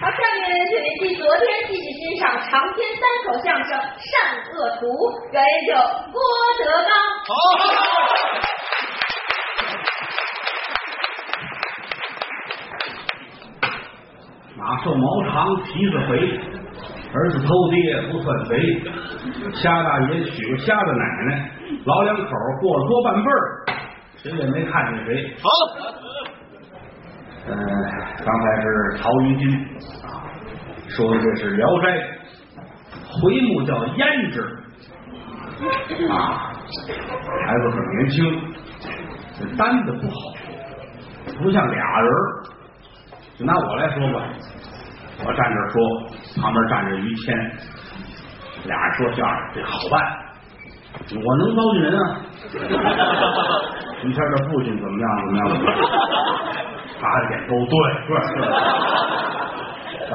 好，下面请您继昨天继续欣赏长篇单口相声《善恶图》，表演者郭德纲。好马瘦毛长，蹄子肥，儿子偷爹不算贼。瞎大爷娶个瞎的奶奶，老两口过了多半辈儿，谁也没看见谁。好，嗯、刚才是曹云金啊，说的这是《聊斋》，回目叫《胭脂》啊，孩子很年轻，这单子不好，不像俩人儿。就拿我来说吧，我站这说，旁边站着于谦，俩人说相声，这好办，我能包进人啊。于谦的父亲怎么样？怎么样？怎么样？他的点都对，对对。对，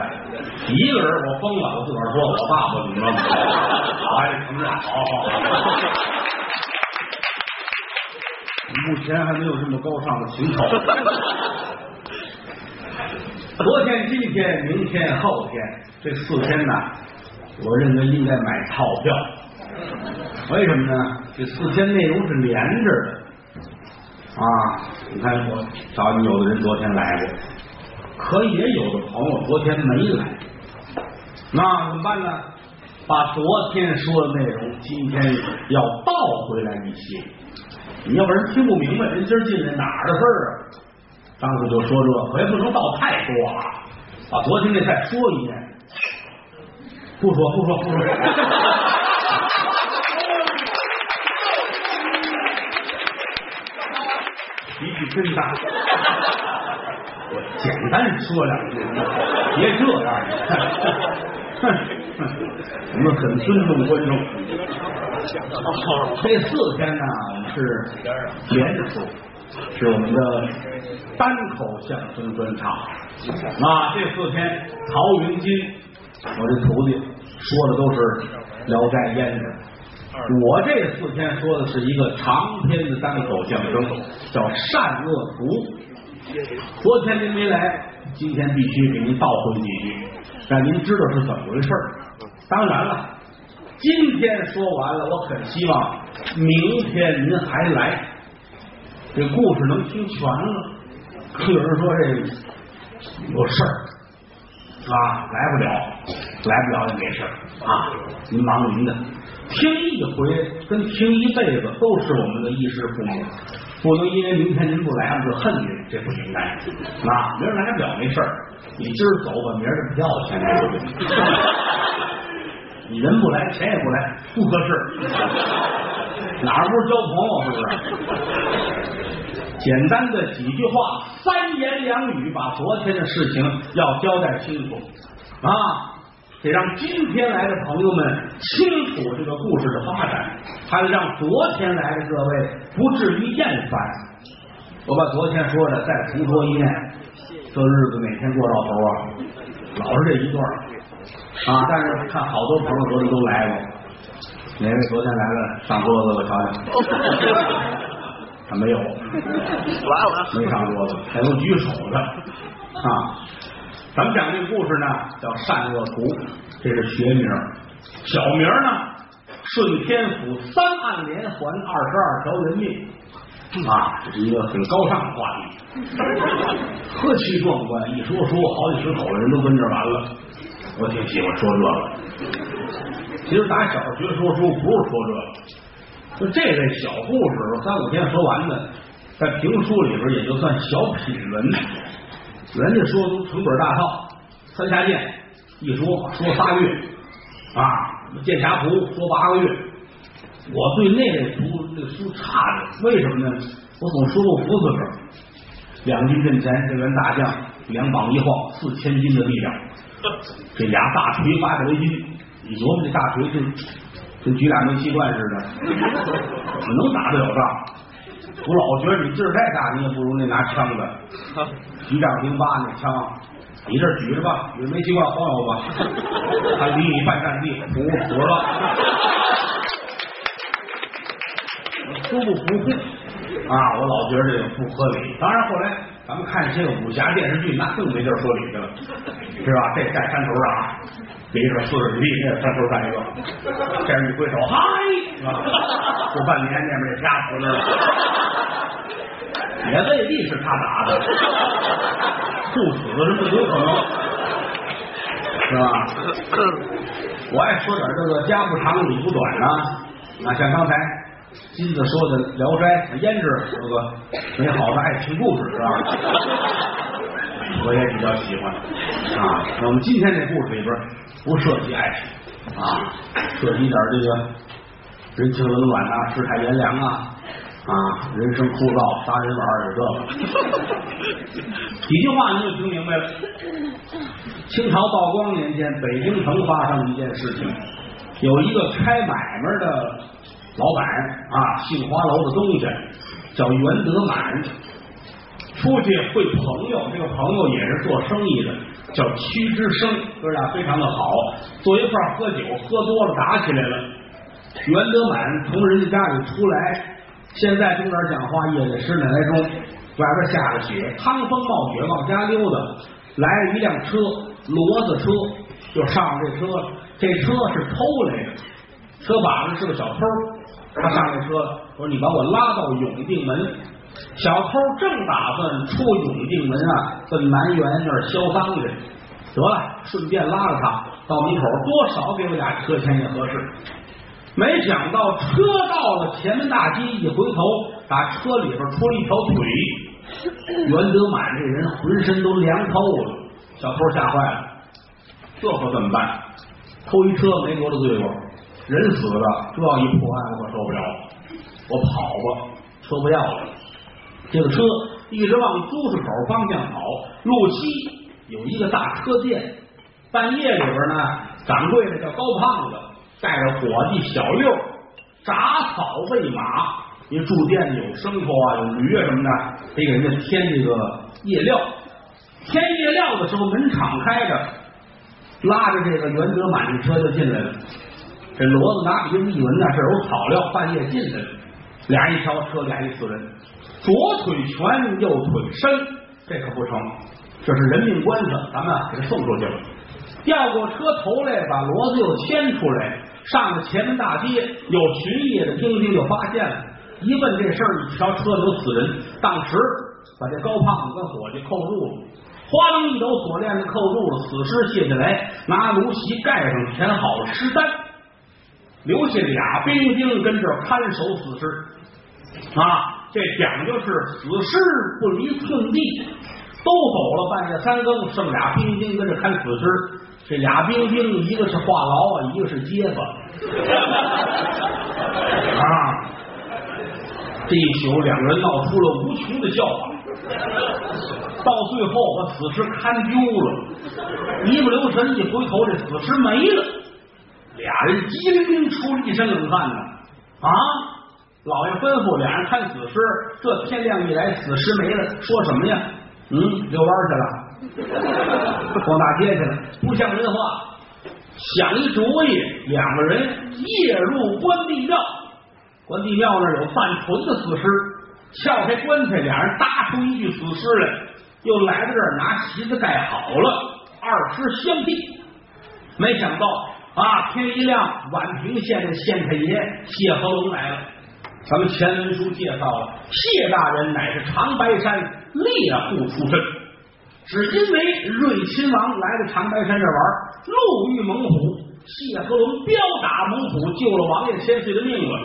一个人我疯了，我自个儿说我爸爸怎么着怎么着，我还承认，好好好。目前还没有这么高尚的情操。昨天、今天、明天、后天这四天呢，我认为应该买套票。为什么呢？这四天内容是连着的啊！你看，我找你有的人昨天来过，可也有的朋友昨天没来，那怎么办呢？把昨天说的内容今天要倒回来一些，你要不然听不明白，人今儿进来哪儿的事儿啊？张嘴就说这，可也不能倒太多啊！把昨天那再说一遍，不说不说不说。脾气真大，我简单说两句，别这样，我们很尊重观众。这四天呢，我们是连着说。是我们的单口相声专场啊！这四天，曹云金，我这徒弟说的都是《聊斋》胭脂，我这四天说的是一个长篇的单口相声，叫《善恶图》。昨天您没来，今天必须给您倒回几句，让您知道是怎么回事当然了，今天说完了，我很希望明天您还来。这故事能听全了，可有人说这有事儿啊，来不了，来不了也没事啊，您忙您的，听一回跟听一辈子都是我们的衣食父母，不能因为明天您不来，我就恨您，这不应该。啊，明儿来不了没事儿，你今儿走吧明儿的票钱，你人不来，钱也不来，不合适。哪儿不是交朋友，是不是？简单的几句话，三言两语，把昨天的事情要交代清楚啊！得让今天来的朋友们清楚这个故事的发展，还得让昨天来的各位不至于厌烦。我把昨天说的再重说一遍，这日子每天过到头啊？老是这一段啊！但是看好多朋友昨天都来过，哪位昨天来了？上桌子我瞧瞧。他没有，没上桌子，还有举手的啊！咱们讲这个故事呢，叫《善恶图》，这是学名，小名呢，顺天府三案连环二十二条人命啊，这是一个很高尚的话题，何其壮观！一说书，好几十口人都跟这完了，我挺喜欢说这个。其实打小学说书不是说这个。就这类小故事，三五天说完的，在评书里边也就算小品文。人家说都成本大套，三下剑一说说仨月啊，剑侠图说八个月。我对那类书那书差着，为什么呢？我总说过福字根，两军阵前这员大将两膀一晃四千斤的力量，这俩大锤八百多斤，你琢磨这大锤就。跟举俩煤气罐似的，怎么能打得了仗？我老觉得你劲儿太大，你也不如那拿枪的，一丈零八那枪，你这举着吧，举煤气罐晃悠吧，他离你半站地，服服了，服不服气啊？我老觉得这个不合理。当然后来咱们看一些武侠电视剧，那更没地儿说理去了。是吧？这站山头啊，离着四十里地，那山头站一个，这人一挥手，嗨，过半年那边这家死那了，也未必是他打的，不死是不有可能，是吧？我爱说点这个家不长理不短啊，啊，像刚才金子说的《聊斋》胭脂有个美好的爱情故事，是吧？我也比较喜欢啊。那我们今天这故事里边不涉及爱情啊，涉及点这个人情冷暖啊，世态炎凉啊啊，人生枯燥，杀人玩有这个。几句话你就听明白了。清朝道光年间，北京城发生一件事情，有一个开买卖的老板啊，杏花楼的东家叫袁德满。出去会朋友，这个朋友也是做生意的，叫屈之生，哥俩非常的好，坐一块喝酒，喝多了打起来了。袁德满从人家家里出来，现在中点讲话，夜里十点来钟，外边下着雪，趟风冒雪往家溜达，来了一辆车，骡子车，就上这车，这车是偷来的，车把子是个小偷，他上这车，说你把我拉到永定门。小偷正打算出永定门啊，奔南园那儿销赃去。得了，顺便拉了他到门口，多少给我俩车钱也合适。没想到车到了前门大街，一回头，打车里边出了一条腿。袁德满这人浑身都凉透了，小偷吓坏了，这可怎么办？偷一车没多大罪过，人死了，这要一破案我可受不了，我跑吧，车不要了。这个车一直往朱市口方向跑，路西有一个大车店。半夜里边呢，掌柜的叫高胖子，带着伙计小六铡草喂马。因为住店有牲口啊，有驴啊什么的，得给人家添这个夜料。添夜料的时候，门敞开着，拉着这个袁德满的车就进来了。这骡子拿鼻子一闻呢，这有草料，半夜进来了。俩人一瞧，车里还一死人。左腿全，右腿伸，这可不成，这是人命关头，咱们给他送出去了。调过车头来，把骡子又牵出来，上了前门大街，有巡夜的兵丁就发现了，一问这事儿，一瞧车里有死人，当时把这高胖子跟伙计扣住了，哗楞一抖锁链子扣住了，死尸卸下来，拿芦席盖上，填好了尸单，留下俩兵丁跟这看守死尸啊。这讲究是死尸不离寸地，都走了半夜三更，剩俩兵丁跟着看死尸。这俩兵丁，一个是话痨啊，一个是结巴啊。这一宿，两个人闹出了无穷的笑话。到最后，把死尸看丢了，一不留神，一回头，这死尸没了。俩人机灵灵出了一身冷汗呢啊！老爷吩咐俩人看死尸，这天亮一来，死尸没了，说什么呀？嗯，遛弯去了，逛大街去了，不像人话。想一主意，两个人夜入关帝庙，关帝庙那有半存的死尸，撬开棺材，俩人搭出一具死尸来，又来到这儿拿席子盖好了，二尸相继。没想到啊，天一亮，宛平县的县太爷谢和龙来了。咱们前文书介绍了，谢大人乃是长白山猎户出身，只因为瑞亲王来了长白山这玩，路遇猛虎，谢和龙彪打猛虎，救了王爷千岁的命了。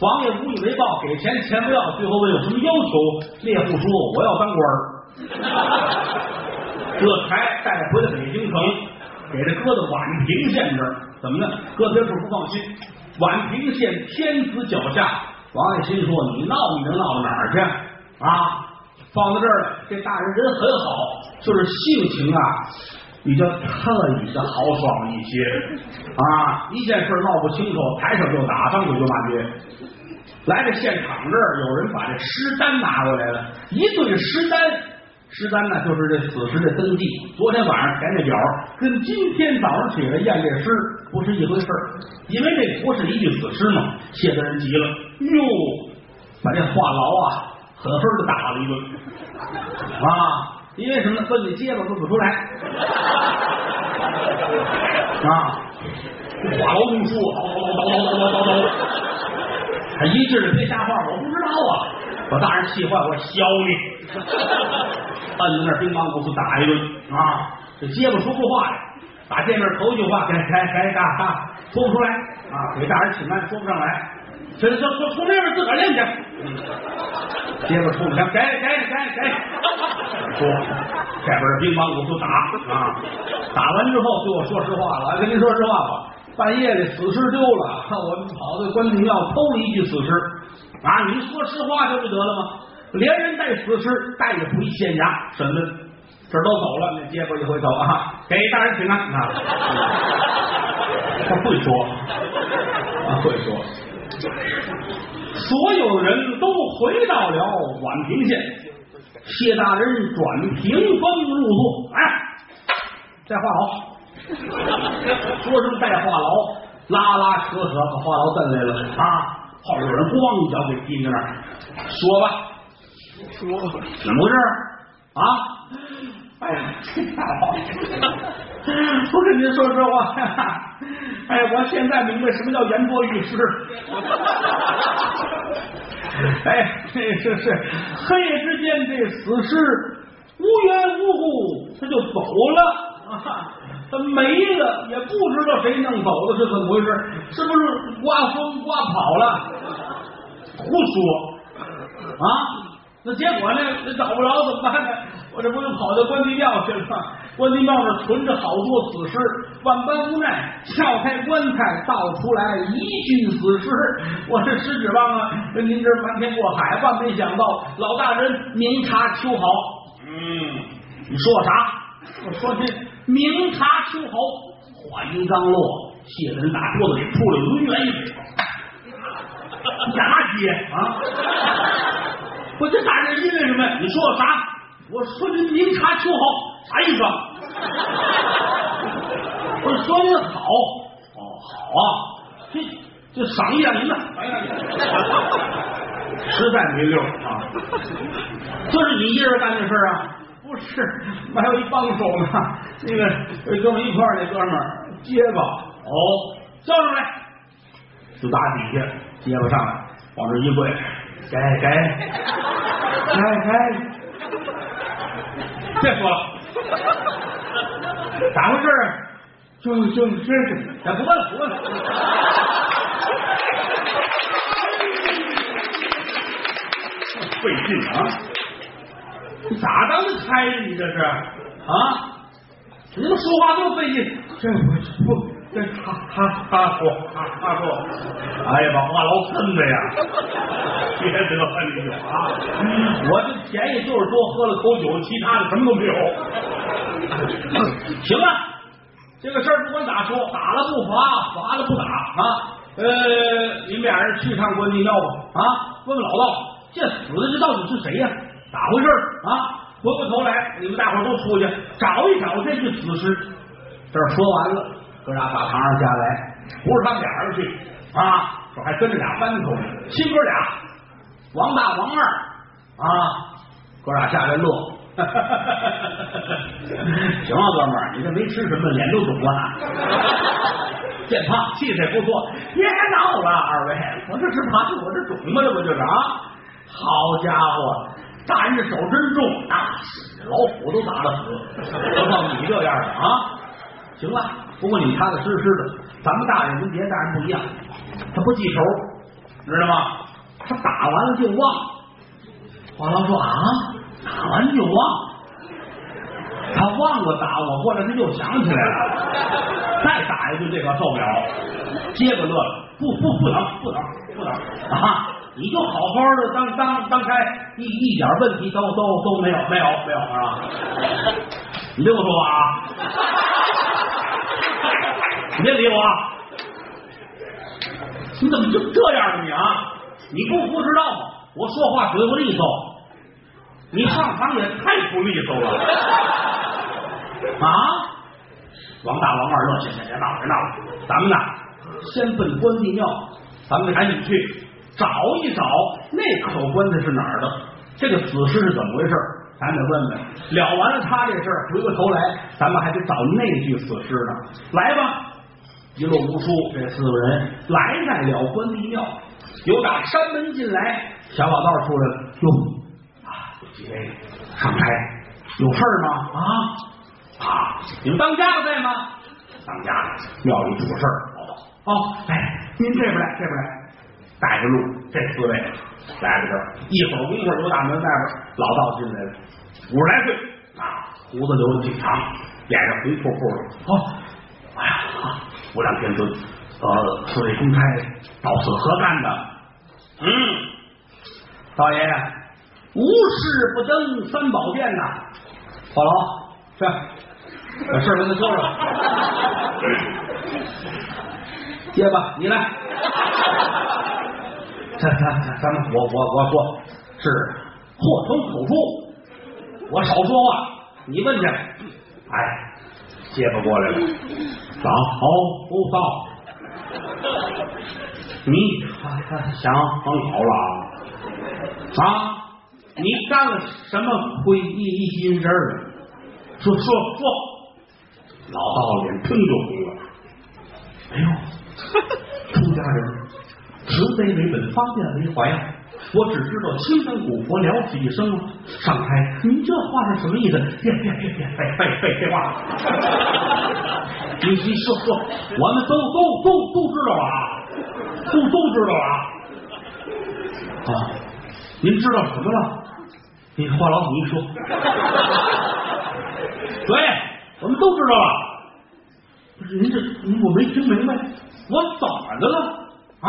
王爷无以为报，给钱钱不要，最后问有什么要求，猎户说我要当官 这才带回了北京城，给他搁到宛平县这儿，怎么呢？搁别处不放心，宛平县天子脚下。王爷心说：“你闹你能闹到哪儿去啊？放到这儿，这大人人很好，就是性情啊比较特异的豪爽一些啊。一件事闹不清楚，抬手就打，张嘴就骂街。来这现场这儿，有人把这尸单拿过来了，一对尸单，尸单呢就是这死尸的登记。昨天晚上填的表，跟今天早上起来验这尸不是一回事儿因为这不是一具死尸嘛。谢大人急了。”哟，把这话痨啊，狠狠的打了一顿啊！因为什么呢？问你结巴说不出来，啊，话痨无说，叨叨叨叨叨叨叨叨，他一劲儿别瞎话，我不知道啊，把大人气坏，我削你！摁那乒乓鼓去打一顿啊，这结巴说不话，打见面头一句话该该该干哈说不出来啊，给大人请安说不上来。这这说从那边自个儿练去，结巴出不来，该该该该，说这边的乒乓鼓就打啊，打完之后对我说实话了，我跟您说实话吧，半夜里死尸丢了，我们跑到关帝庙偷了一具死尸。啊！你说实话就不得了吗？连人带死尸带着回县衙审问，这都走了，那结果一回头啊，给大人请安啊！他会说，啊会说，所有人都回到了宛平县，谢大人转屏风入座，哎，带话痨，说什么带话痨，拉拉扯扯把话痨蹬来了。啊！后边有人咣一脚给踢那儿，说吧，说怎么回事啊？哎呀，大王，我跟您说实话，哎，我现在明白什么叫言多欲失。哎，这是是黑夜之间，这死尸无缘无故他就走了。他没了，也不知道谁弄走的，是怎么回事？是不是刮风刮跑了？胡说啊！那结果呢？那找不着怎么办呢？我这不就跑到关帝庙去了吗？关帝庙那存着好多死尸，万般无奈，撬开棺材，倒出来一具死尸。我这十指望啊，您这瞒天过海，万没想到老大人明察秋毫。嗯，你说我啥？我说您。明察秋毫，话音刚落，谢大人打桌子里扑了抡圆一嘴，干嘛接啊？我这打人因为什么？你说我啥？我说您明察秋毫，啥意思？我说您好，哦好啊，这这赏一下您了，赏一下您，实在没溜啊！这是你一人干的事啊？不是，还有一帮手呢。那个跟我一块儿那哥们儿结巴，哦，叫上来，就打底下结巴上来，往这一跪，该该该该，别说了，咋回事？就就这是，咱不问不问。费劲啊！你咋当的差呢？你这是啊？你们说话这么费劲，这不不这他他他说他他说，哎呀，把话痨喷的呀！别得了你就啊！我这便宜就是多喝了口酒，其他的什么都没有。行了，这个事儿不管咋说，打了不罚，罚了不打啊！呃，你们俩人去趟关帝庙吧啊！问问老道，这死的这到底是谁呀？咋回事啊？回过头来，你们大伙都出去找一找这具死尸。这说完了，哥俩打堂上下来，不是他们俩人去啊，说还跟着俩班头，亲哥俩，王大王二啊，哥俩下来乐。行啊，哥们儿，你这没吃什么，脸都肿了，健胖，气色不错。别闹了，二位，我这是怕我这肿吗？这不就是啊？好家伙！大人这手真重，那老虎都打得死，何况你这样的啊？行了，不过你踏踏实实的，咱们大人跟别的大人不一样，他不记仇，知道吗？他打完了就忘。花郎说啊，打完就忘，他忘了打我，过来他又想起来了，再打一顿这可受不了，接着乐了，不不不能不能不能啊！你就好好的当当当开，一一点问题都都都没有，没有没有啊！你听我说话啊！别理我！你怎么就这样呢？你啊！你不不知道吗？我说话嘴不利索，你上场也太不利索了啊！王大王二乐，行行行，闹别闹，咱们呢，先奔关帝庙，咱们赶紧去。找一找那口棺材是哪儿的？这个死尸是怎么回事？咱得问问。了完了他这事儿，回过头来，咱们还得找那具死尸呢。来吧。一路无书，这四个人来在了关帝庙，有打山门进来，小老道出来了，哟啊，几位上台有事儿吗？啊啊，你们当家的在吗？当家的庙里出事儿，哦，哎，您这边来，这边来，带着路，这四位来到这儿，一会儿功夫，有打门外边老道进来了，五十来岁啊，胡子留的挺长，脸上红扑扑的。哦，无量天尊，呃，四位公差到此何干的？嗯，道爷，无事不登三宝殿呐。话痨，去，把事儿跟他说说。结巴，你来。咱咱咱咱们，我我我说是祸从口出，我少说话，你问去。哎，结巴过来了，早不到，你想疯好了啊？你干了什么亏逆心事儿？说说说，老道脸腾就红了。哎呦，出家人慈悲为本，方便为怀呀。我只知道青山古佛了此一生。上台，您这话是什么意思？别别别别废废废废话！你你说说，我们都都都都知道啊，都都知道啊。啊，您知道什么了？你话痨，你说。对，我们都知道了。不是您这，我没听明白，我怎么的了啊？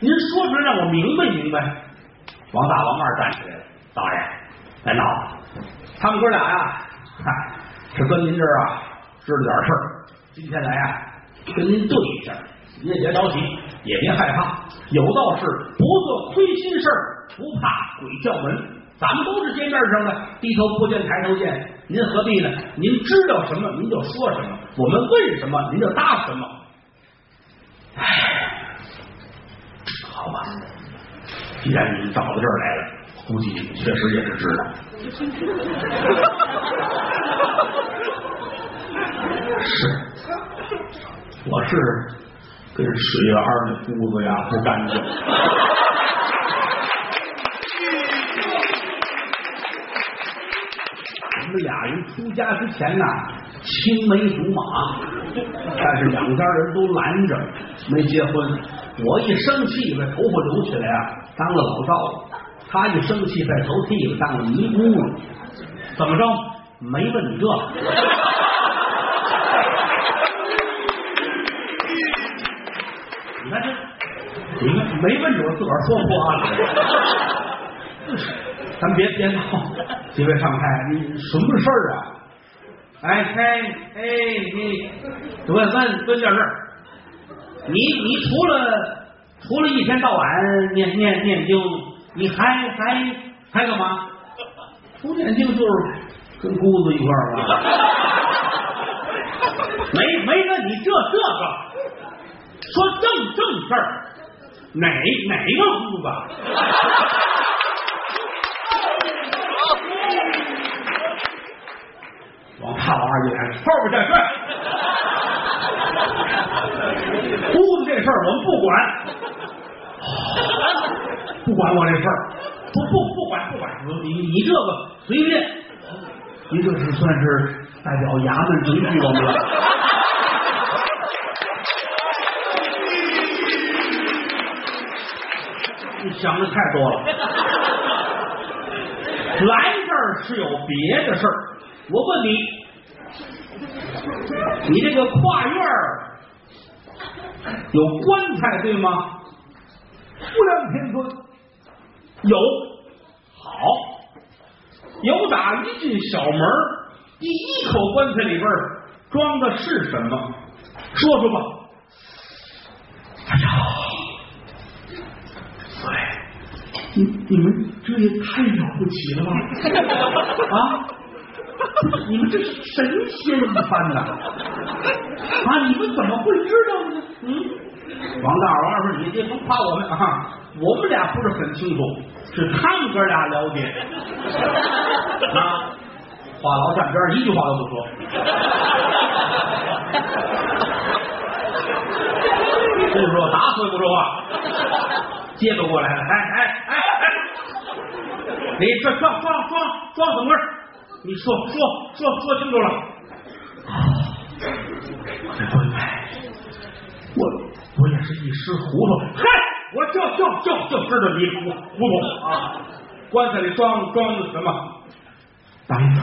您说出来让我明白明白。王大王二站起来了，大爷，别闹。他们哥俩呀，嗨，是跟您这儿啊知道点事儿，今天来啊跟您对一下，您也别着急，也别害怕。有道是不做亏心事儿，不怕鬼叫门。咱们都是街面上的，低头不见抬头见。您何必呢？您知道什么您就说什么，我们问什么您就答什么。唉，好吧，既然您找到这儿来了，估计确实也是知道。是，我是跟水源的姑子呀不干净。我们俩人出家之前呢，青梅竹马，但是两家人都拦着，没结婚。我一生气把头发留起来啊，当了老道了；他一生气把头剃了，当了尼姑了。怎么着？没问你这？你看这，你看没问着，自个儿说破了。咱别别闹，几位上台，你什么事儿啊？哎嘿，哎你问问问件事儿，你你除了除了一天到晚念念念经，你还还还干嘛？不念经就是跟姑子一块儿嘛。没没问你这这个，说正正事儿，哪哪个姑子？往大老二一来，后边再睡。姑子这事儿我们不管，不管我这事儿，不不不管不管，你你这个随便，你这是算是代表衙门迎娶我们了。你想的太多了，来这儿是有别的事儿。我问你，你这个跨院有棺材对吗？无量天尊有，好，有打一进小门，第一口棺材里边装的是什么？说说吧。哎呀，对，你你们这也太了不起了吧？啊！你们这是神仙一般呐！啊，你们怎么会知道呢？嗯，王大王二说：“你别甭夸我们啊，我们俩不是很清楚，是他们哥俩了解。”啊，话痨站边一句话都不说。说打死也不说话，接不过来了。哎哎哎哎，你这装装装装什么味儿？你说说说说清楚了。我这官派，我我也是一时糊涂。嗨，我就就就就知道你糊糊涂啊！棺材里装装的什么？白菜。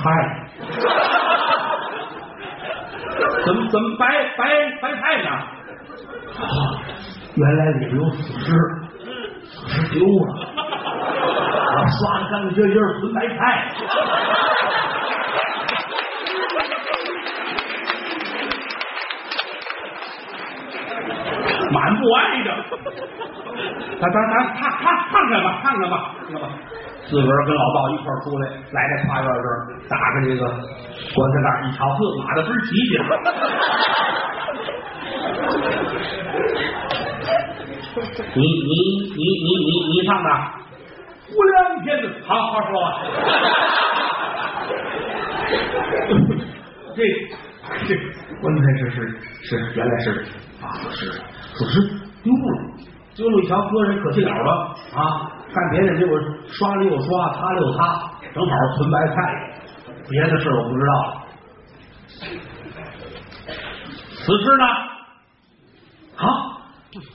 怎么怎么白白白菜呢？啊，原来里边有死尸，死尸丢了，刷的干干净净纯白菜。满不挨着，咱咱咱看看看看吧，看看吧，看看吧。自个儿跟老道一块儿出来，来这花园这儿，打开这个棺材盖一瞧，呵，马的倍儿齐去。你你你你你你唱的无量天子，好好说话。这这棺材是是是，原来是啊是死尸丢了，丢了一瞧，搁人可惜了了啊！干别的结果刷了又刷，擦了又擦，正好存白菜。别的事我不知道。此事呢？啊？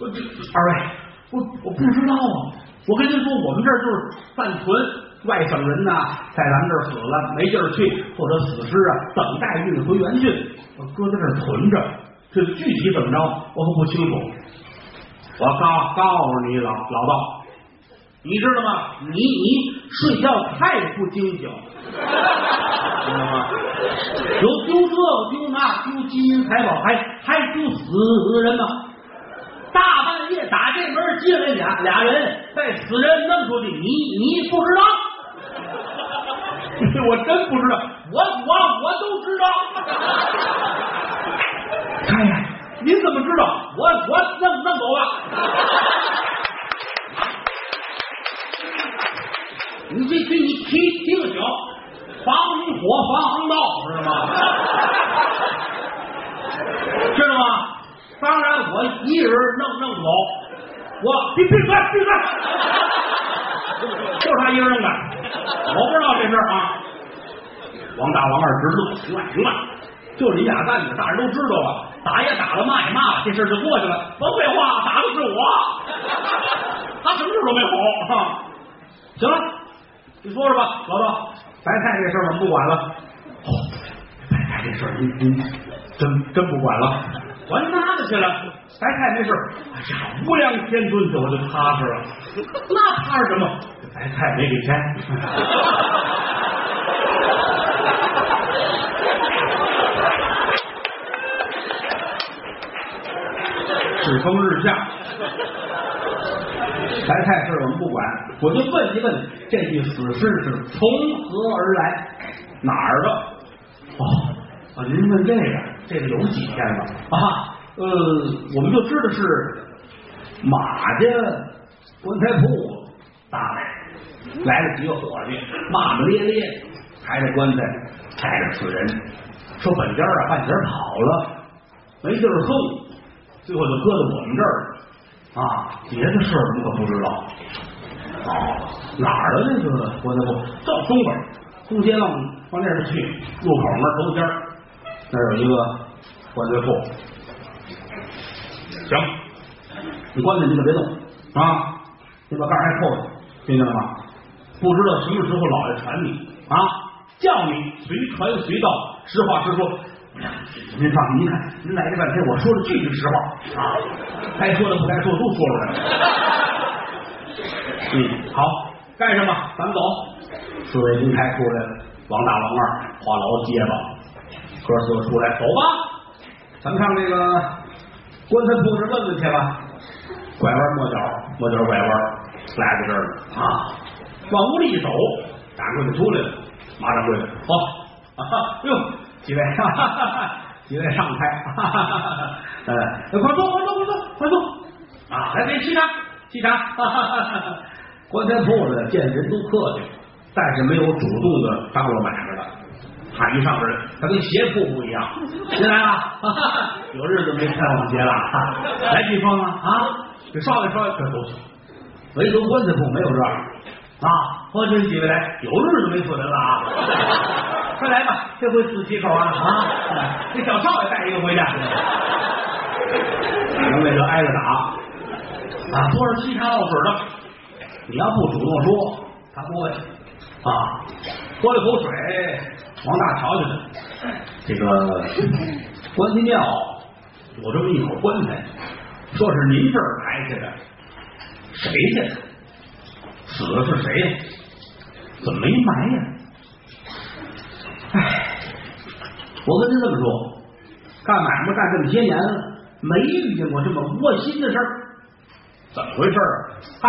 我这二位，我我不知道啊。我跟您说，我们这儿就是暂存。外省人呐，在咱们这儿死了没地儿去，或者死尸啊，等待运回原郡，搁在这儿存着。这具体怎么着，我可不清楚。我告告诉你，老老道，你知道吗？你你睡觉太不精醒，知道吗？有丢这丢那，丢金银财宝，还还丢死人呢。打这门进来俩俩人，带死人弄出去，你你不知道？我真不知道，我我我都知道。哎呀，您怎么知道？我我弄弄走了。你这这你提提个醒，防火防航道，知道吗？知道吗？当然，我一人弄弄走，我闭闭嘴闭嘴，就他一人弄的，我不知道这事啊。王大王二直乐，行了行了，就你俩干的，大人都知道了，打也打了，骂也骂了，这事就过去了。甭废话，打的是我，他什么事都没有。行了，你说说吧，老道，白菜这事儿我们不管了。哦，白菜这事儿您您真真不管了。管那个去了，白菜没事。哎呀，无量天尊去，我就踏实了。那踏实什么？白菜没给钱。世风日下，白菜事我们不管，我就问一问，这具死尸是从何而来，哪儿的？哦，您问这个，这个有几天了啊？呃，我们就知道是马家棺材铺搭的，来了几个伙计，骂骂咧咧，抬着棺材，抬着死人，说本家啊半截跑了，没地儿送。最后就搁在我们这儿了啊！别的事儿我们可不知道。哦，哪儿的那个棺材铺？正东边，东街往往那边去，入口那儿头尖，那有一个棺材铺。行，你棺材你可别动啊！你把盖儿还扣上，听见了吗？不知道什么时候老爷传你啊，叫你随传随到，实话实说。您放心，您看，您来这半天，我说的句句实话啊，该说的不该说的都说出来了。嗯，好，干什么？咱们走。四位金开出来了，王大、王二、话痨结巴，哥四个出来，走吧。咱们上那个棺材铺这问问去吧。拐弯抹角，抹角拐弯，来到这儿了啊。往屋里一走，掌柜的出来了，马掌柜的，好，啊，哎呦。几位，哈 哈几位上台，哈哈哈呃，快坐，快坐，快坐，快坐啊！来，给沏茶，沏茶，棺材铺子见人都客气，但是没有主动的张罗买卖的。喊一上边人，他跟鞋铺不一样。进来了，有日子没开网鞋了，来几双啊？啊，这少爷说这都行，唯独棺材铺没有这样啊。欢迎几位来，有日子没死人了啊！快来吧，这回死几口啊啊！这小少爷带一个回家，反正为这挨着打啊，多少沏茶倒水的，你要不主动说，他不会啊。喝了口水，王大瞧去了。这个关帝庙有这么一口棺材，说是您这儿抬下的，谁家的？死的是谁呀？怎么没埋呀？唉，我跟您这么说，干买卖干这么些年了，没遇见过这么窝心的事儿。怎么回事啊？嗨，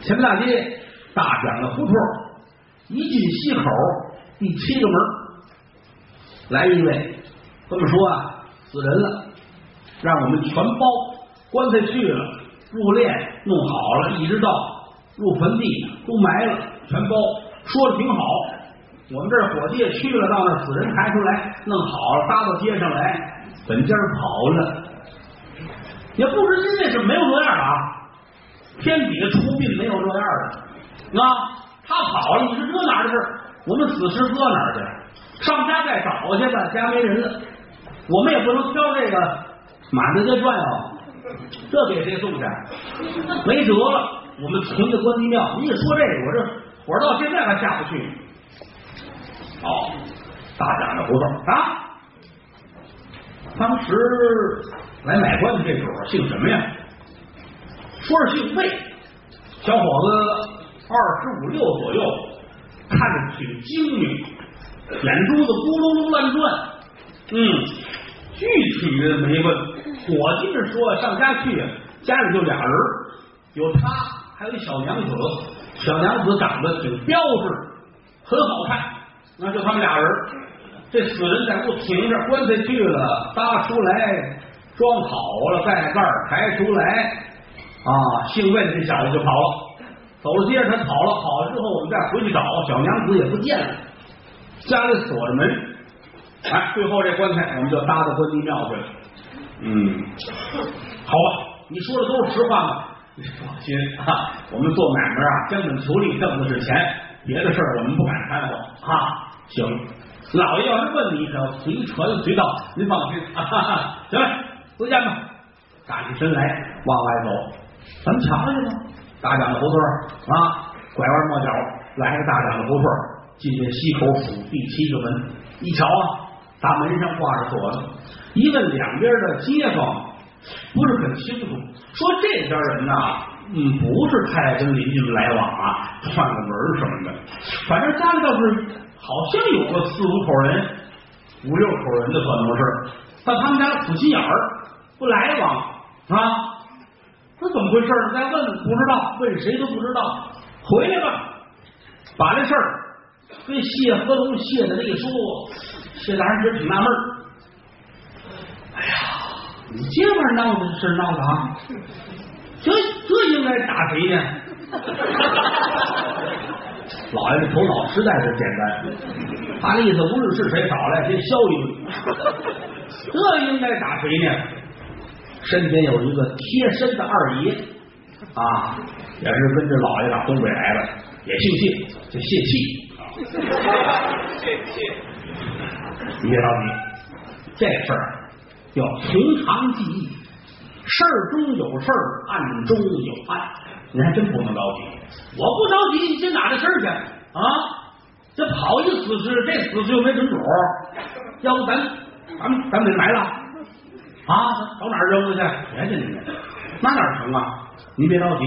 前门大街大讲的胡同，一进西口第七个门，来一位，这么说啊，死人了，让我们全包，棺材去了，入殓弄好了，一直到入坟地都埋了，全包，说的挺好。我们这伙计也去了，到那死人抬出来，弄好了，搭到街上来，本家跑了，也不知因为什么没有这样的啊，天底下出殡没有这样的啊，他跑了，你说这哪的事？我们死尸搁哪儿去？上家再找去吧，家没人了，我们也不能挑这个满大街转悠，这给谁送去？没辙了，我们存的关帝庙。你一说这个，我这我到现在还下不去。哦，大讲的胡同啊，当时来买棺材这主儿姓什么呀？说是姓魏，小伙子二十五六左右，看着挺精明，眼珠子咕噜噜乱转。嗯，具体的没问，伙计们说上家去，家里就俩人，有他，还有一小娘子，小娘子长得挺标致，很好看。那就他们俩人，这死人在屋停着，棺材去了，搭出来，装好了，盖盖抬出来，啊，姓魏的这小子就跑了，走了街上他跑了，跑了之后我们再回去找小娘子也不见了，家里锁着门，哎，最后这棺材我们就搭到关帝庙去了，嗯，好吧，你说的都是实话吗？放心啊，我们做买卖啊，将本求利，挣的是钱，别的事儿我们不敢掺和啊。行，老爷要是问你，可要随传随到，您放心。哈哈行了，回家吧。站起身来，往外走，咱们瞧瞧吧。大讲的胡同啊，拐弯抹角来个大讲的胡同，进去西口府第七个门。一瞧啊，大门上挂着锁子。一问两边的街坊，不是很清楚，说这家人呐，嗯，不是太跟邻居们来往啊，串个门什么的。反正家里倒是。好像有个四五口人，五六口人的可能是，但他们家死心眼儿，不来往啊，这怎么回事？再问不知道，问谁都不知道。回来吧，把这事儿跟谢和龙、谢的那一说，谢大人觉得挺纳闷。哎呀，你这玩意儿闹的是闹的啊，这这应该打谁呢？老爷的头脑实在是简单，他的意思无论是谁找来先削一顿，这应该打谁呢？身边有一个贴身的二爷啊，也是跟着老爷打东北来的，也姓谢，叫谢气。谢气，你别着急，这事儿要从长计议，事儿中有事儿，暗中有暗，你还真不能着急。我不着急，你先哪这事儿去啊？这跑一死尸，这死尸又没准主，要不咱咱咱们得埋了啊？找哪儿扔了去？别去你，那哪成啊？您别着急，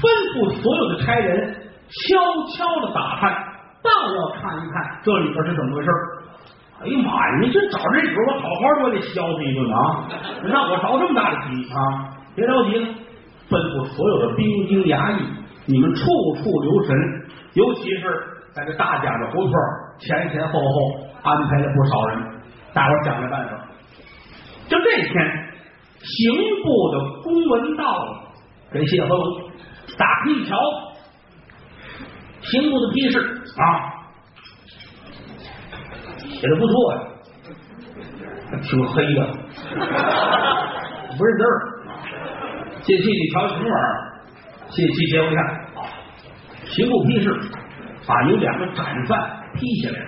吩咐所有的差人悄悄的打探，倒要看一看这里边是怎么回事。哎呀妈呀！你这找这主，我好好我得削他一顿啊！让我着这么大的急啊？别着急了，吩咐所有的兵丁衙役。你们处处留神，尤其是在这大家的胡同前前后后安排了不少人，大伙想着办法。就这天，刑部的公文到了，给谢和龙打开一瞧，刑部的批示啊，写的不错呀，挺黑的，不认字儿。谢七，你瞧什么玩意儿？谢七接过一看，刑部批示，把有两个斩犯批下来。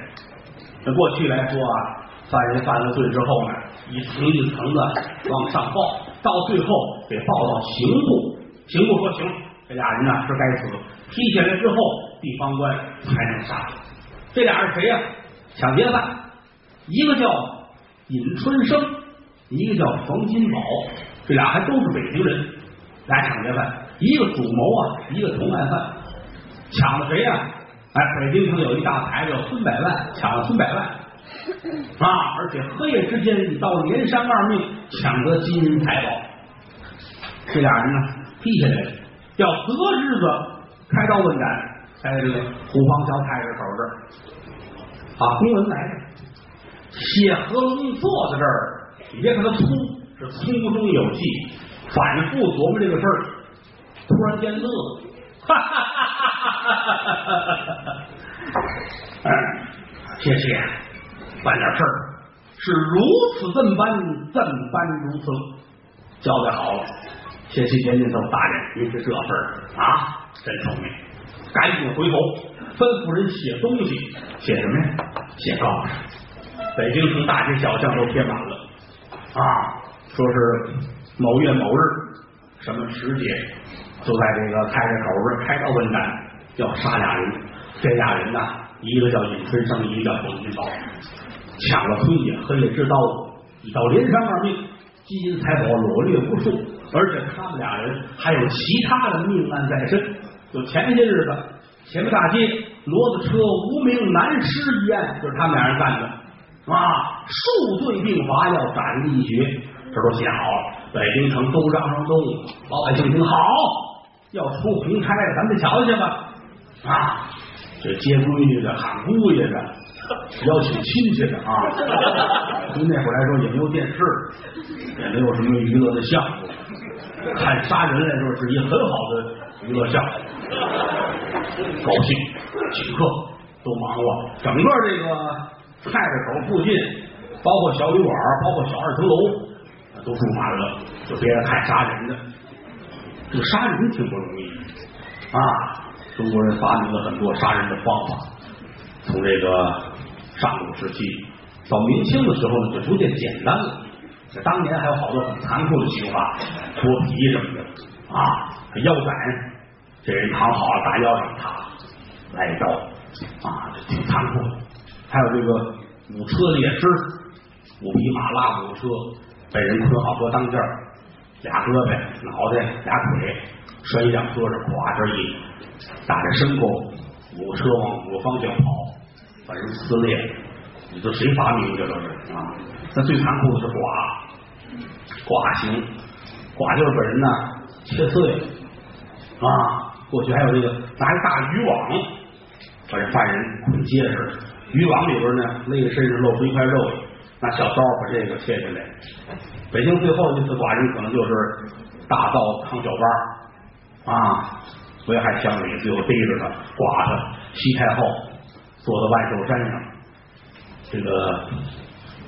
那过去来说啊，犯人犯了罪之后呢，一层一层的往上报，到最后得报到刑部，刑部说行，这俩人呢是该死，批下来之后，地方官才能杀。这俩是谁呀？抢劫犯，一个叫尹春生，一个叫冯金宝，这俩还都是北京人，俩抢劫犯，一个主谋啊，一个同案犯，抢了谁呀？哎，北京城有一大财叫孙百万，抢了孙百万。啊！而且黑夜之间，一刀连山二命，抢得金银财宝。这俩人呢，批下来要择日子开刀问斩，在这个虎坊桥太师口这儿，啊，公文来了，写合同坐在这儿，你别看他粗，是粗中有细，反复琢磨这个事儿，突然间乐，哈哈哈哈哈哈！哎，谢谢，办点事儿是如此这般，这般如此，交代好了。谢谢点点头，大人，您是这份儿啊，真聪明，赶紧回头吩咐人写东西，写什么呀？写告示，北京城大街小巷都贴满了啊，说是某月某日什么时节，就在这个太太口这儿开刀问斩，要杀俩人。这俩人呢，一个叫尹春生，一个叫董金宝，抢了孙爷黑夜之刀，一刀连伤二命，金银财宝裸掠无数，而且他们俩人还有其他的命案在身。就前些日子，前门大街骡子车无名男尸一案，就是他们俩人干的啊，数罪并罚，要斩立决，这都写好了。北京城都嚷嚷动，老百姓听好，要出红差，咱们瞧去吧啊！这接闺女的、喊姑爷的、邀请亲戚的啊，从那会儿来说也没有电视，也没有什么娱乐的项目，看杀人来说是一很好的娱乐项目，高兴请客都忙活，整个这个菜市口附近，包括小旅馆，包括小二层楼，都住满了，就别人看杀人的，这个杀人挺不容易啊。中国人发明了很多杀人的方法，从这个上古时期到明清的时候呢，就逐渐简单了。这当年还有好多很残酷的刑罚，剥皮什么的啊，腰斩，这人躺好了，大腰上啪来一刀啊，这挺残酷的。还有这个五车猎尸，五匹马拉五车，被人捆好搁当间儿，俩胳膊、脑袋、俩腿拴一辆车上，咵这一。打着牲口，五车往五个方向跑，把人撕裂。你说谁发明的这都是啊？那最残酷的是剐，剐刑，剐就是把人呢切碎啊。过去还有这个拿一大渔网把这犯人捆结实，渔网里边呢勒身上露出一块肉，拿小刀把这个切下来。北京最后一次剐人可能就是大盗康小八啊。危害乡里，最后逮着他，剐他。西太后坐到万寿山上，这个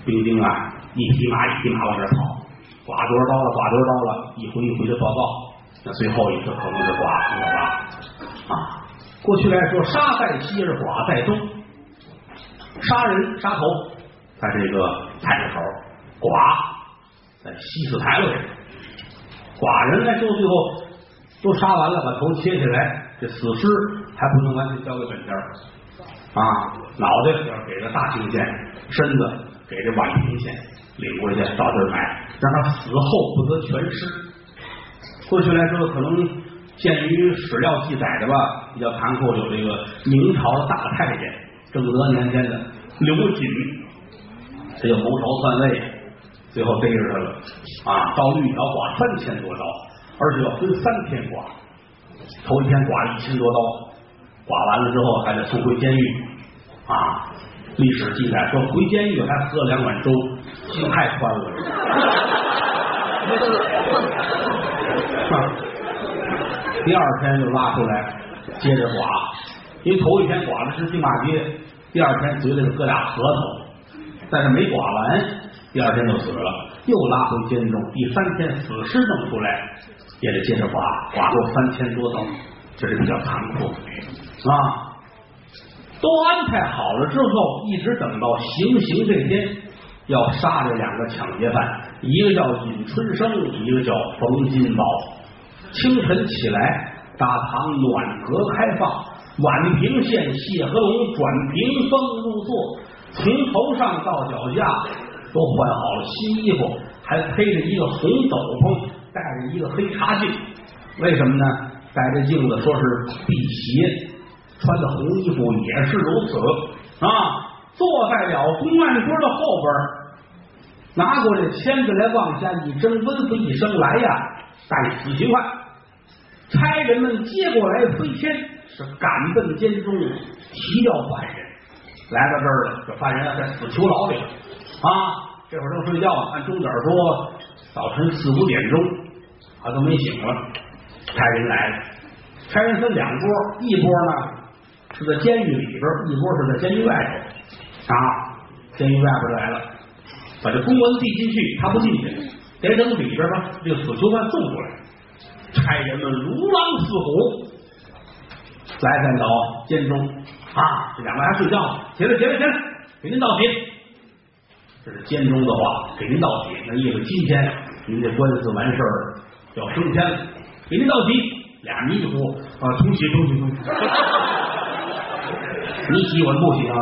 兵丁啊，一匹马一匹马往这跑，剐多少刀了？剐多少刀了？一回一回的报告。那最后一次可能是剐了吧？啊，过去来说，杀在西而剐在东，杀人杀头在这个太师口，剐在西四牌楼上，剐人来说最后。都杀完了，把头切下来，这死尸还不能完全交给本家啊！脑袋要给个大清县，身子给这宛平县领过去，到这儿埋，让他死后不得全尸。过去来说，可能鉴于史料记载的吧，比较残酷，有这个明朝的大太监正德年间的刘瑾，这就谋朝篡位，最后逮着他了啊！到绿条剐三千多刀。而且要分三天剐，头一天剐了一千多刀，剐完了之后还得送回监狱啊！历史记载说回监狱还喝了两碗粥，心太宽了。第二天又拉出来接着剐，因为头一天剐的是金马街，第二天嘴里头搁俩核桃，但是没剐完，第二天就死了，又拉回监中，第三天死尸弄出来，也得接着剐，剐过三千多刀，这是比较残酷啊。都安排好了之后，一直等到行刑这天，要杀这两个抢劫犯，一个叫尹春生，一个叫冯金宝。清晨起来，大堂暖阁开放，宛平县谢和龙转屏风入座，从头上到脚下都换好了新衣服，还披着一个红斗篷，戴着一个黑茶镜。为什么呢？戴着镜子说是辟邪。穿的红衣服也是如此啊！坐在了公案桌的后边，拿过这签子来，往下一扔，吩咐一声：“来呀，带死刑犯！”差人们接过来推签，是赶奔监中提调犯人。来到这儿了，这犯人在死囚牢里啊！这会儿正睡觉呢，按钟点说，早晨四五点钟，他都没醒了。差人来了，差人分两拨，一拨呢。是在监狱里边，一波是在监狱外头啊。监狱外边来了，把这公文递进去，他不进去，得等里边吧这个死囚犯送过来。差人们如狼似虎，来在到监中啊，这两个还睡觉呢，起来起来起来，给您道喜。这是监中的话，给您道喜，那意思今天您这官司完事儿要升天了，给您道喜。俩迷糊啊，同喜同喜同喜。你喜我不喜啊？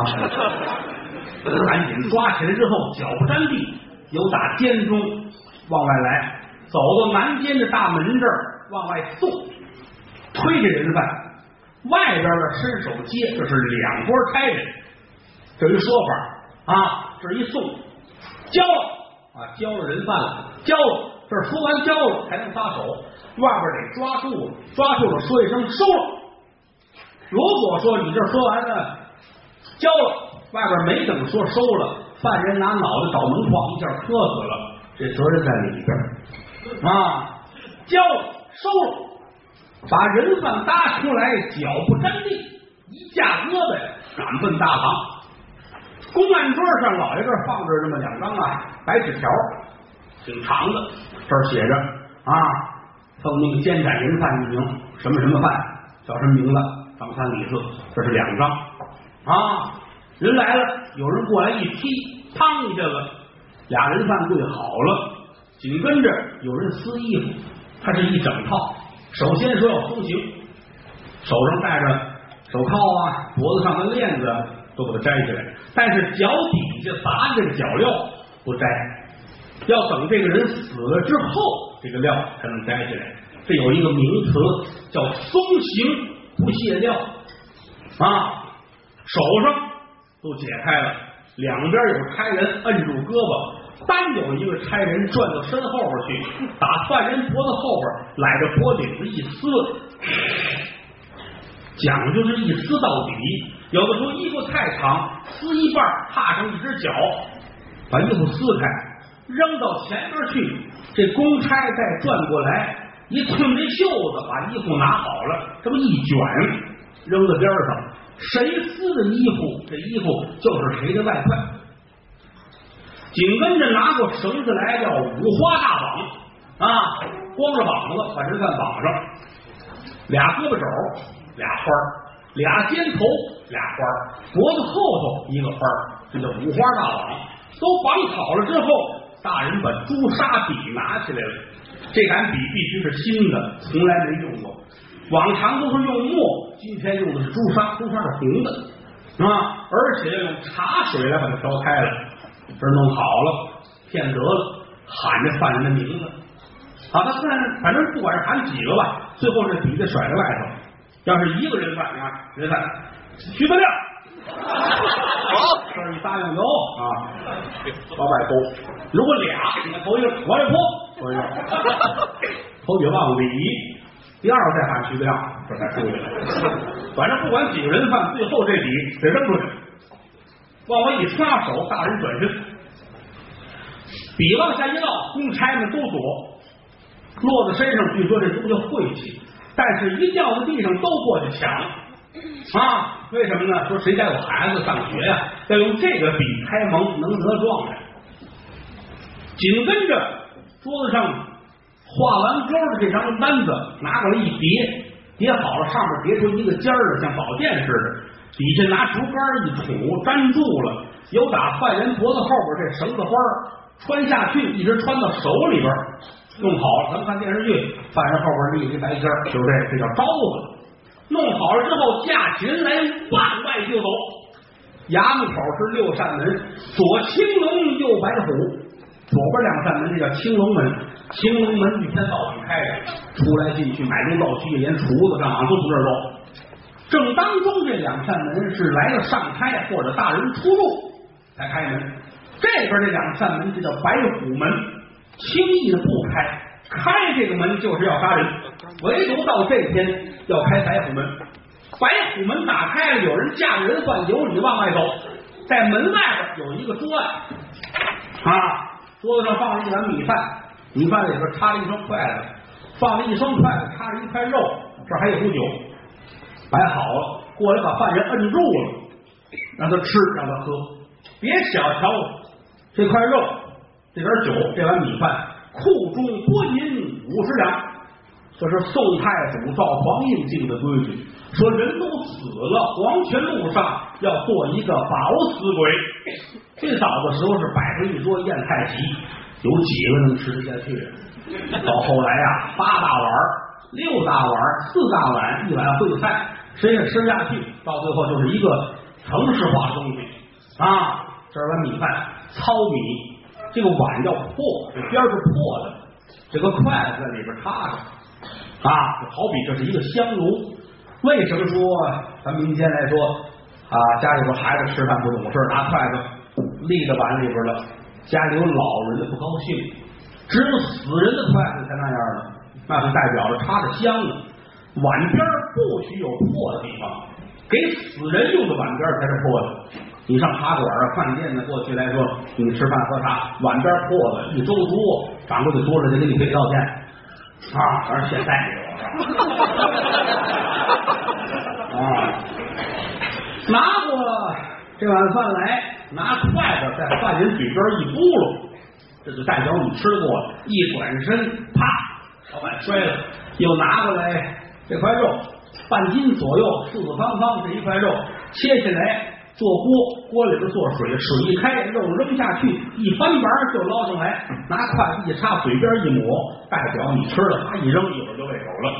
赶紧抓起来之后，脚不沾地，由打监中往外来，走到南监的大门这儿往外送，推着人犯，外边的伸手接，这是两拨差人，这一说法啊，这一送交了啊，交了人犯了，交了，这说完交了才能撒手，外边得抓住了，抓住了说一声收了。如果说你这说完了，交了，外边没等说收了，犯人拿脑袋找门框一下磕死了，这责任在里边啊。交了，收了，把人犯搭出来，脚不沾地，一架胳膊赶奔大堂。公案桌上，老爷这放着这么两张啊白纸条，挺长的，这儿写着啊，奉那个监斩人犯一名，什么什么犯，叫什么名字。三李四，这是两张啊！人来了，有人过来一踢，嘡一下子，俩人犯跪好了。紧跟着有人撕衣服，他是一整套。首先说要封刑，手上戴着手铐啊，脖子上的链子都给他摘下来，但是脚底下砸这个脚镣不摘，要等这个人死了之后，这个镣才能摘下来。这有一个名词叫松刑。不卸掉啊！手上都解开了，两边有差人摁住胳膊，单有一个差人转到身后边去，打犯人脖子后边，揽着脖领子一撕，讲究是一撕到底。有的时候衣服太长，撕一半，踏上一只脚，把衣服撕开，扔到前边去，这公差再转过来。一寸这袖子，把衣服拿好了，这么一卷，扔在边上。谁撕的衣服，这衣服就是谁的外快。紧跟着拿过绳子来，叫五花大绑啊，光着膀子把人算绑上，俩胳膊肘俩花俩肩头俩花脖子后头一个花这叫五花大绑。都绑好了之后，大人把朱砂笔拿起来了。这杆笔必须是新的，从来没用过。往常都是用墨，今天用的是朱砂，朱砂是红的，啊，而且要用茶水来把它调开了。这弄好了，骗得了，喊着犯人的名字。好，他看，反正不管是喊几个吧，最后这笔得甩在外头。要是一个人犯啊，人犯徐德亮，好，这儿你答应有啊，往外勾。如果俩，你看头一个往外泼。头几忘礼，第二再喊徐子亮，这才出去了。反正不管几个人犯，最后这笔得扔出去。往我一撒手，大人转身，笔往下一落，公差们都躲，落在身上。据说这东西晦气，但是一掉在地上，都过去抢啊！为什么呢？说谁家有孩子上学呀，要用这个笔开蒙，能得状元。紧跟着桌子上画完勾的这张单子拿过来一叠，叠好了，上面叠出一个尖儿，像宝剑似的，底下拿竹竿一杵，粘住了，有打犯人脖子后边这绳子花穿下去，一直穿到手里边，弄好了。咱们看电视剧，犯人后边立一白尖儿，就这，这叫招子。弄好了之后，架起人来，往外就走。衙门口是六扇门，左青龙，右白虎。左边两扇门，这叫青龙门。青龙门一天到晚开着，出来进去买东造西，连厨子干嘛都从这儿走。正当中这两扇门是来了上差或者大人出入才开门。这边这两扇门，这叫白虎门，轻易的不开。开这个门就是要杀人，唯独到这天要开白虎门。白虎门打开了，有人架着人犯有理往外走，在门外边有一个桌案啊，桌子上放了一碗米饭，米饭里边插了一双筷子，放了一双筷子插着一块肉，这还有壶酒，摆好了，过来把犯人摁住了，让他吃，让他喝，别小瞧这块肉，这点酒，这碗米饭。库中拨银五十两，这是宋太祖赵匡胤定的规矩。说人都死了，黄泉路上要做一个饱死鬼。最早的时候是摆上一桌宴菜席，有几个能吃得下去？到后来呀，八大碗、六大碗、四大碗，一碗烩菜，谁也吃不下去。到最后就是一个城市化的东西啊！这碗米饭，糙米。这个碗要破，这边是破的，这个筷子在里边插着啊，好比这是一个香炉。为什么说咱们民间来说啊，家里边孩子吃饭不懂事，拿筷子立在碗里边了，家里有老人的不高兴，只有死人的筷子才那样的，那就代表着插着香呢。碗边不许有破的地方，给死人用的碗边才是破的。你上茶馆啊、饭店呢，过去来说，你吃饭喝茶，碗边破了，一周桌，掌柜的多了就给你赔道歉啊！反正现在没有 啊，拿过这碗饭来，拿筷子在犯人嘴边一咕噜，这就代表你吃过了。一转身，啪，把碗摔了，又拿过来这块肉，半斤左右，四四方方这一块肉，切下来。做锅，锅里边做水，水一开，肉扔下去，一翻盘就捞上来，拿筷子一插，嘴边一抹，代表你吃了，啪一扔，一会儿就喂狗了。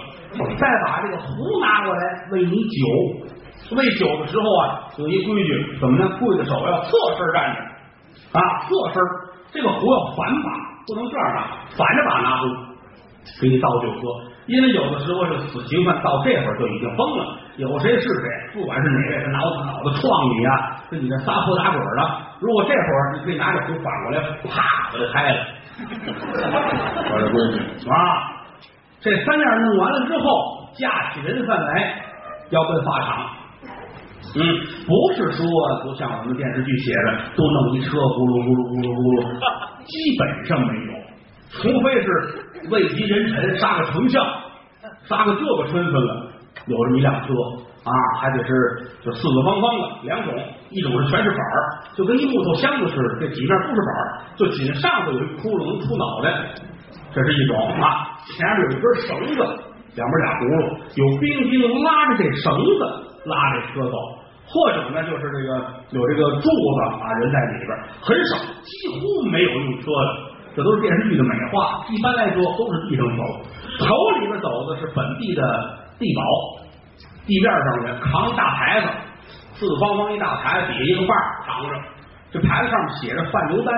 再把这个壶拿过来喂你酒，喂酒的时候啊，有一规矩，怎么呢？跪的手要侧身站着啊，侧身，这个壶要反把，不能这样拿，反着把拿壶，给你倒酒喝。因为有的时候这死刑犯到这会儿就已经疯了，有谁是谁，不管是哪位，他脑子脑子撞你啊，跟你这撒泼打滚的。如果这会儿你可以拿着壶反过来，啪把他开了。我这规矩啊，这三样弄完了之后，架起人犯来要奔法场。嗯，不是说不像我们电视剧写的，都弄一车咕噜咕噜咕噜咕噜，基本上没有。除非是位极人臣，杀个丞相，杀个这个身份了，有这么一辆车啊，还得是就四四方方的两种，一种是全是板儿，就跟一木头箱子似的，这几面都是板儿，就仅上头有一窟窿能出脑袋，这是一种啊。前面有一根绳子，两边俩轱辘，有兵丁拉着这绳子拉这车走，或者呢就是这个有这个柱子啊，人在里边，很少，几乎没有用车的。这都是电视剧的美化，一般来说都是地上走，头里边走的是本地的地保，地面上的扛一大牌子，四方方一大牌子，底下一个把扛着，这牌子上面写着犯牛单，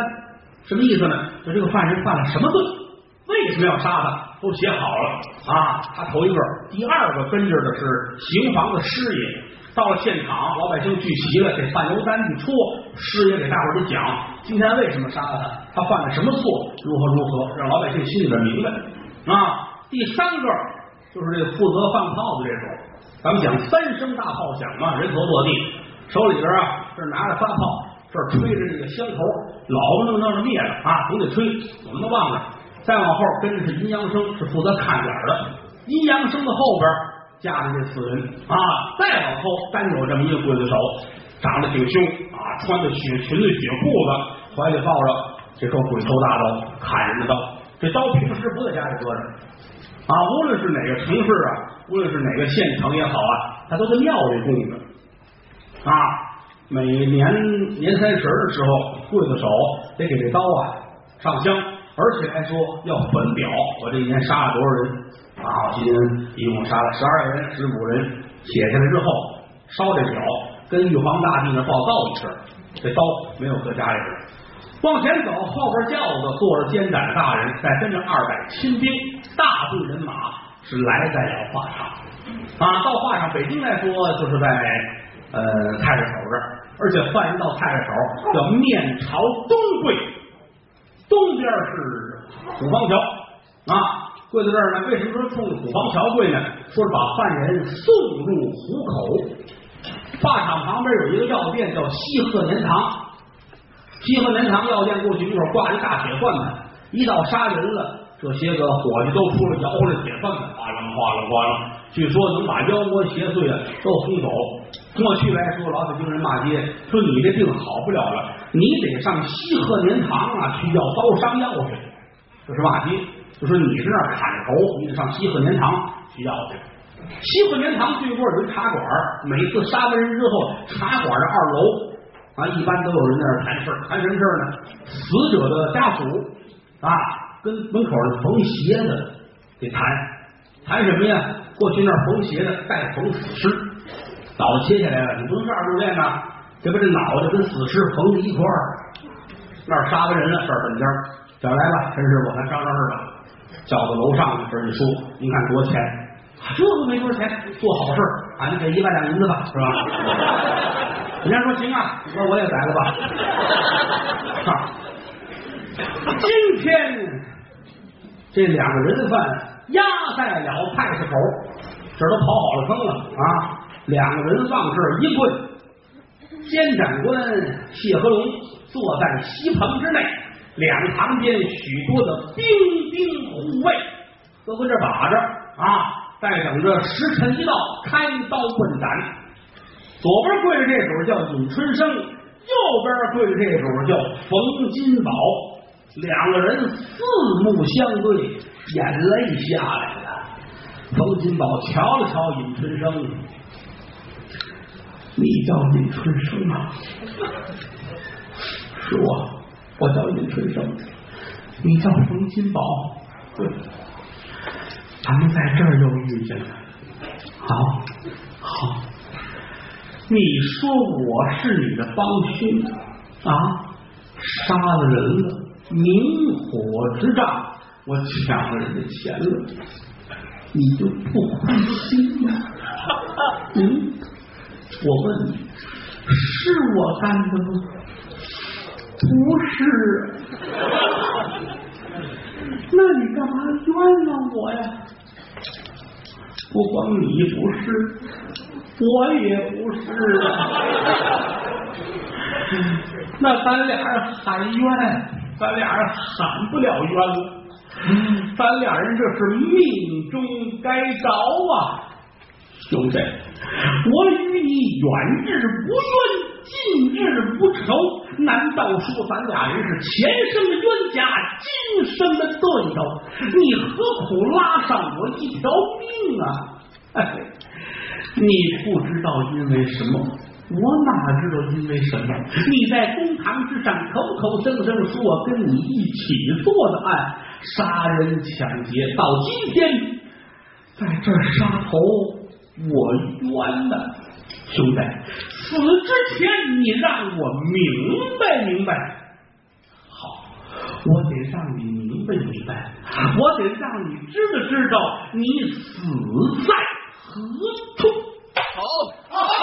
什么意思呢？就这个犯人犯了什么罪，为什么要杀他，都写好了啊。他头一个，第二个跟着的是刑房的师爷。到了现场，老百姓聚齐了，这犯牛单一戳，师爷给大伙儿讲，今天为什么杀了他，他犯了什么错，如何如何，让老百姓心里边明白啊。第三个就是这负责放炮的这种，咱们讲三声大炮响嘛，人头落地，手里边啊这拿着发炮，这吹着这个香头，老不能让着灭了啊，总得吹，我们都忘了。再往后跟着是阴阳生，是负责看点的，阴阳生的后边。架着这死人啊，再往后单有这么一个刽子手，长得挺凶啊，穿着血裙子、血裤子，怀里抱着这说鬼头大刀，砍人的刀，这刀平时不在家里搁着啊，无论是哪个城市啊，无论是哪个县城也好啊，他都在庙里供着啊。每年年三十的时候，刽子手得给这刀啊上香，而且还说要焚表，我这一年杀了多少人啊？今年一共杀了十二个人、十五人，写下来之后烧这表，跟玉皇大帝那报告一声。这刀没有搁家里边，往前走，后边轿子坐着监斩大人，再跟着二百亲兵，大队人马是来在了华场啊。到华场，北京来说就是在呃太师口这儿，而且犯人到太师口要面朝东跪，东边是虎坊桥啊。跪在这儿呢，为什么说冲着虎坊桥跪呢？说是把犯人送入虎口。法场旁边有一个药店，叫西鹤年堂。西鹤年堂药店过去一会儿挂一大铁罐子，一到杀人了，这些个伙计都出来摇着铁罐子，哗啷哗啷哗啷。据说能把妖魔邪祟啊都轰走。过去来说，老北京人骂街，说你这病好不了了，你得上西鹤年堂啊去要刀伤药去。这是骂街，就说你是那砍头，你得上西鹤年堂去要去。西鹤年堂对过有一茶馆，每次杀完人之后，茶馆的二楼啊，一般都有人在那谈事儿谈什么事儿呢？死者的家属啊，跟门口的缝鞋的得谈，谈什么呀？过去那缝鞋的带缝死尸，脑袋切下来了，你不能这样入殓呐，得把这脑袋跟死尸缝在一块儿。那儿杀完人了，这儿本家叫来吧，陈师傅，咱商量事吧。叫到楼上这儿一说，您看多少钱？这都没多少钱，做好事俺就给一万两银子吧，是吧？人家说行啊，我说我也宰了吧。今天这两个人犯押在了派出所，这都刨好了坑了啊！两个人往这儿一跪，监斩官谢和龙坐在西棚之内，两旁边许多的兵丁护卫都跟这把着啊。在等着时辰一到，开刀问斩。左边跪着这主叫尹春生，右边跪着这主叫冯金宝。两个人四目相对，眼泪下来了。冯金宝瞧了瞧尹春生，你叫尹春生吗？是我，我叫尹春生。你叫冯金宝？对。咱们在这儿又遇见了，好，好。你说我是你的帮凶啊，杀了人了，明火之仗，我抢了人家钱了，你就不灰心吗？嗯，我问你，是我干的吗？不是，那你干嘛冤枉我呀？不光你不是，我也不是啊。那咱俩人喊冤，咱俩人喊不了冤了。咱俩人这是命中该着啊，兄弟，我与你远日不冤，近日不仇。难道说咱俩人是前生的冤家，今生的对头？你何苦拉上我一条命啊？你不知道因为什么，我哪知道因为什么？你在公堂之上口口声声说我跟你一起做的案，杀人抢劫，到今天在这杀头，我冤呐，兄弟！死之前你让我明白明白，好，我得让你明白明白，我得让你知道知道，你死在。何处？好。好 好